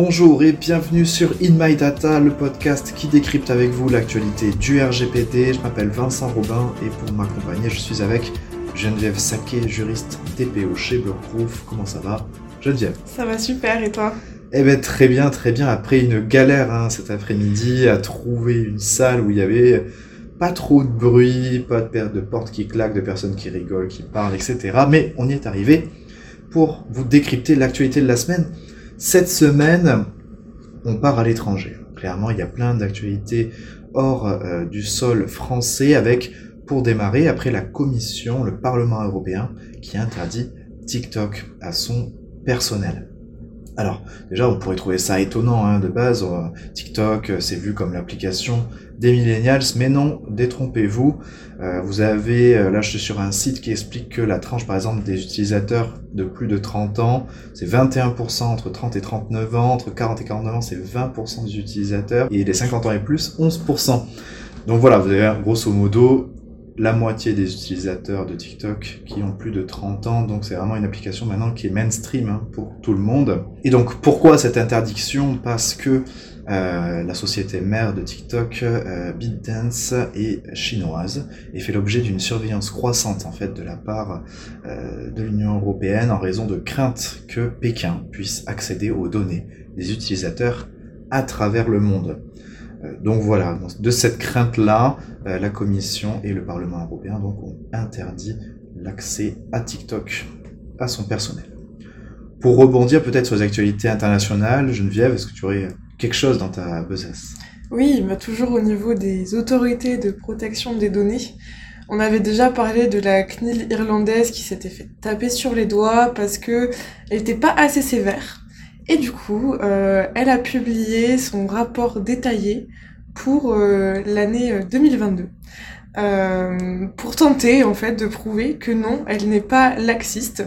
Bonjour et bienvenue sur In My Data, le podcast qui décrypte avec vous l'actualité du RGPD. Je m'appelle Vincent Robin et pour m'accompagner, je suis avec Geneviève Saquet, juriste DPO chez Bulletproof. Comment ça va Geneviève? Ça va super et toi? Eh bien très bien, très bien. Après une galère hein, cet après-midi à trouver une salle où il y avait pas trop de bruit, pas de, de portes qui claquent, de personnes qui rigolent, qui parlent, etc. Mais on y est arrivé pour vous décrypter l'actualité de la semaine. Cette semaine, on part à l'étranger. Clairement, il y a plein d'actualités hors euh, du sol français avec, pour démarrer, après la Commission, le Parlement européen qui interdit TikTok à son personnel. Alors, déjà, on pourrait trouver ça étonnant hein, de base. Euh, TikTok, euh, c'est vu comme l'application des millennials, mais non, détrompez-vous. Euh, vous avez, là je suis sur un site qui explique que la tranche par exemple des utilisateurs de plus de 30 ans, c'est 21% entre 30 et 39 ans, entre 40 et 49 ans, c'est 20% des utilisateurs, et les 50 ans et plus, 11%. Donc voilà, vous avez grosso modo la moitié des utilisateurs de TikTok qui ont plus de 30 ans, donc c'est vraiment une application maintenant qui est mainstream hein, pour tout le monde. Et donc pourquoi cette interdiction? Parce que euh, la société mère de TikTok, euh, BitDance, est chinoise et fait l'objet d'une surveillance croissante en fait de la part euh, de l'Union européenne en raison de craintes que Pékin puisse accéder aux données des utilisateurs à travers le monde. Euh, donc voilà, de cette crainte-là, euh, la Commission et le Parlement européen ont interdit l'accès à TikTok à son personnel. Pour rebondir peut-être sur les actualités internationales, Geneviève, est-ce que tu aurais quelque chose dans ta besace? Oui, mais toujours au niveau des autorités de protection des données. On avait déjà parlé de la CNIL irlandaise qui s'était fait taper sur les doigts parce que elle n'était pas assez sévère. Et du coup, euh, elle a publié son rapport détaillé pour euh, l'année 2022. Euh, pour tenter en fait de prouver que non, elle n'est pas laxiste.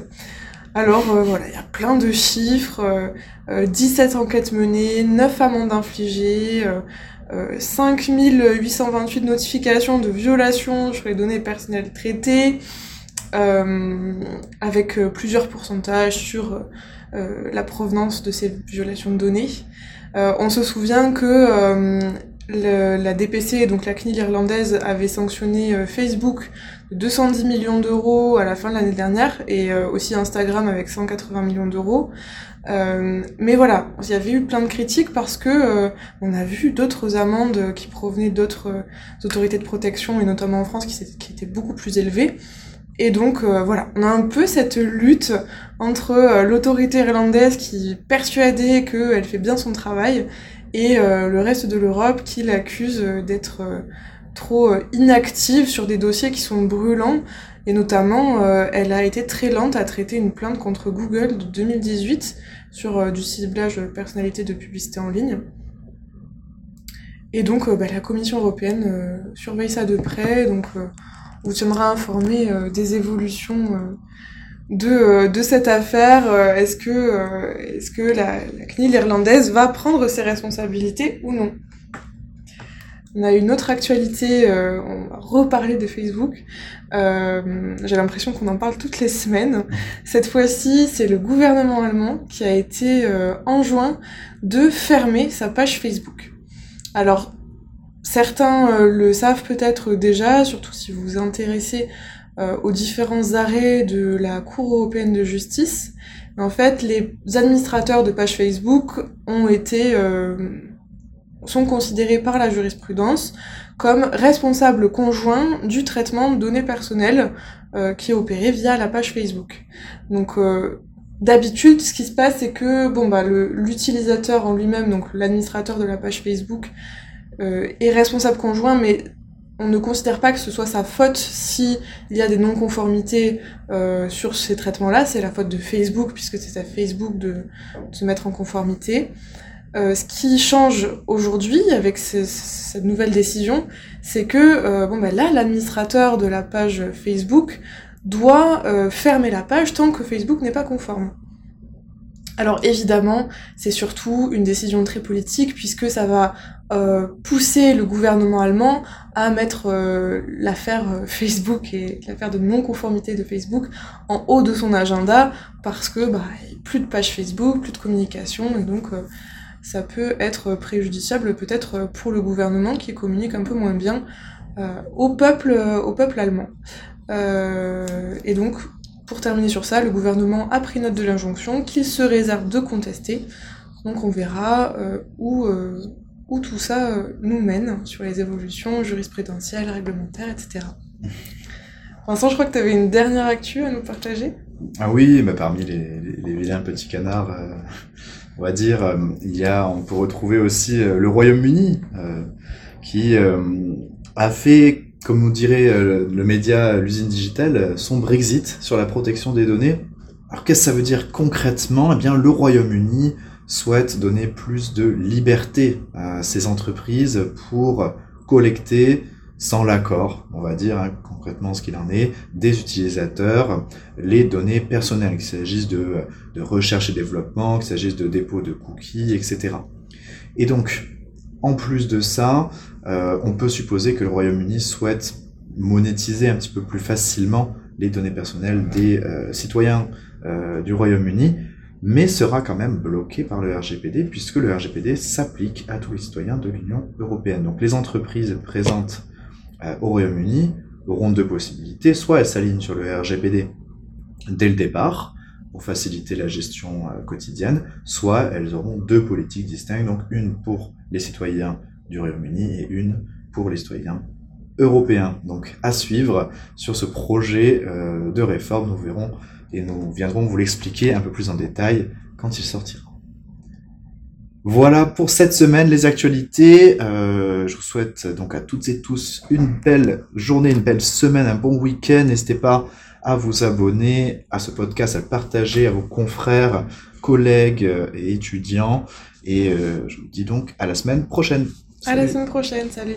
Alors voilà, il y a plein de chiffres, 17 enquêtes menées, 9 amendes infligées, 5828 notifications de violations sur les données personnelles traitées, avec plusieurs pourcentages sur euh, la provenance de ces violations de données. Euh, on se souvient que euh, la DPC, donc la CNIL irlandaise, avait sanctionné Facebook de 210 millions d'euros à la fin de l'année dernière, et aussi Instagram avec 180 millions d'euros. mais voilà, il y avait eu plein de critiques parce que on a vu d'autres amendes qui provenaient d'autres autorités de protection, et notamment en France, qui étaient beaucoup plus élevées. Et donc euh, voilà, on a un peu cette lutte entre euh, l'autorité irlandaise qui est persuadée qu'elle fait bien son travail et euh, le reste de l'Europe qui l'accuse d'être trop inactive sur des dossiers qui sont brûlants. Et notamment, elle a été très lente à traiter une plainte contre Google de 2018 sur du ciblage de personnalité de publicité en ligne. Et donc, bah, la Commission européenne surveille ça de près. Donc, vous tiendra informé euh, des évolutions euh, de, euh, de cette affaire. Est-ce que, est-ce que la, la CNIL irlandaise va prendre ses responsabilités ou non? On a une autre actualité, on va reparler de Facebook. J'ai l'impression qu'on en parle toutes les semaines. Cette fois-ci, c'est le gouvernement allemand qui a été enjoint de fermer sa page Facebook. Alors, Certains euh, le savent peut-être déjà, surtout si vous vous intéressez euh, aux différents arrêts de la Cour européenne de justice. en fait, les administrateurs de pages Facebook ont été euh, sont considérés par la jurisprudence comme responsables conjoints du traitement de données personnelles qui est opéré via la page Facebook. Donc D'habitude, ce qui se passe, c'est que bon bah l'utilisateur en lui-même, donc l'administrateur de la page Facebook, est responsable conjoint, mais on ne considère pas que ce soit sa faute s'il y a des non-conformités euh, sur ces traitements-là. C'est la faute de Facebook, puisque c'est à Facebook de, se mettre en conformité. Euh, ce qui change aujourd'hui avec cette nouvelle décision, c'est que bon, ben là, l'administrateur de la page Facebook doit fermer la page tant que Facebook n'est pas conforme. Alors évidemment, c'est surtout une décision très politique puisque ça va euh, pousser le gouvernement allemand à mettre euh, l'affaire euh, Facebook et l'affaire de non-conformité de Facebook en haut de son agenda parce que bah, plus de page Facebook, plus de communication et donc ça peut être préjudiciable peut-être pour le gouvernement qui communique un peu moins bien au, peuple, au peuple allemand. et donc, pour terminer sur ça, le gouvernement a pris note de l'injonction qu'il se réserve de contester. Donc on verra où, où tout ça nous mène sur les évolutions jurisprudentielles, réglementaires, etc. Vincent, je crois que tu avais une dernière actu à nous partager? Ah oui, mais parmi les, vilains petits canards, euh, on va dire, euh, il y a, on peut retrouver aussi euh, le Royaume-Uni, qui a fait, comme nous dirait le média l'usine digitale, son Brexit sur la protection des données. Alors qu'est-ce que ça veut dire concrètement? Eh bien, le Royaume-Uni souhaite donner plus de liberté à ses entreprises pour collecter sans l'accord, on va dire hein, concrètement ce qu'il en est, des utilisateurs, les données personnelles, qu'il s'agisse de, de, recherche et développement, qu'il s'agisse de dépôt de cookies, etc. Et donc, en plus de ça, euh, on peut supposer que le Royaume-Uni souhaite monétiser un petit peu plus facilement les données personnelles des euh, citoyens euh, du Royaume-Uni, mais sera quand même bloqué par le RGPD, puisque le RGPD s'applique à tous les citoyens de l'Union européenne. Donc les entreprises présentes au Royaume-Uni auront deux possibilités. Soit elles s'alignent sur le RGPD dès le départ pour faciliter la gestion euh, quotidienne, soit elles auront deux politiques distinctes, donc une pour les citoyens du Royaume-Uni et une pour les citoyens européens. Donc à suivre sur ce projet euh, de réforme, nous verrons et nous viendrons vous l'expliquer un peu plus en détail quand il sortira. Voilà pour cette semaine les actualités. Euh, je vous souhaite donc à toutes et tous une belle journée, une belle semaine, un bon week-end. N'hésitez pas à vous abonner à ce podcast, à le partager à vos confrères, collègues et étudiants. Et euh, je vous dis donc à la semaine prochaine. À la semaine prochaine, salut.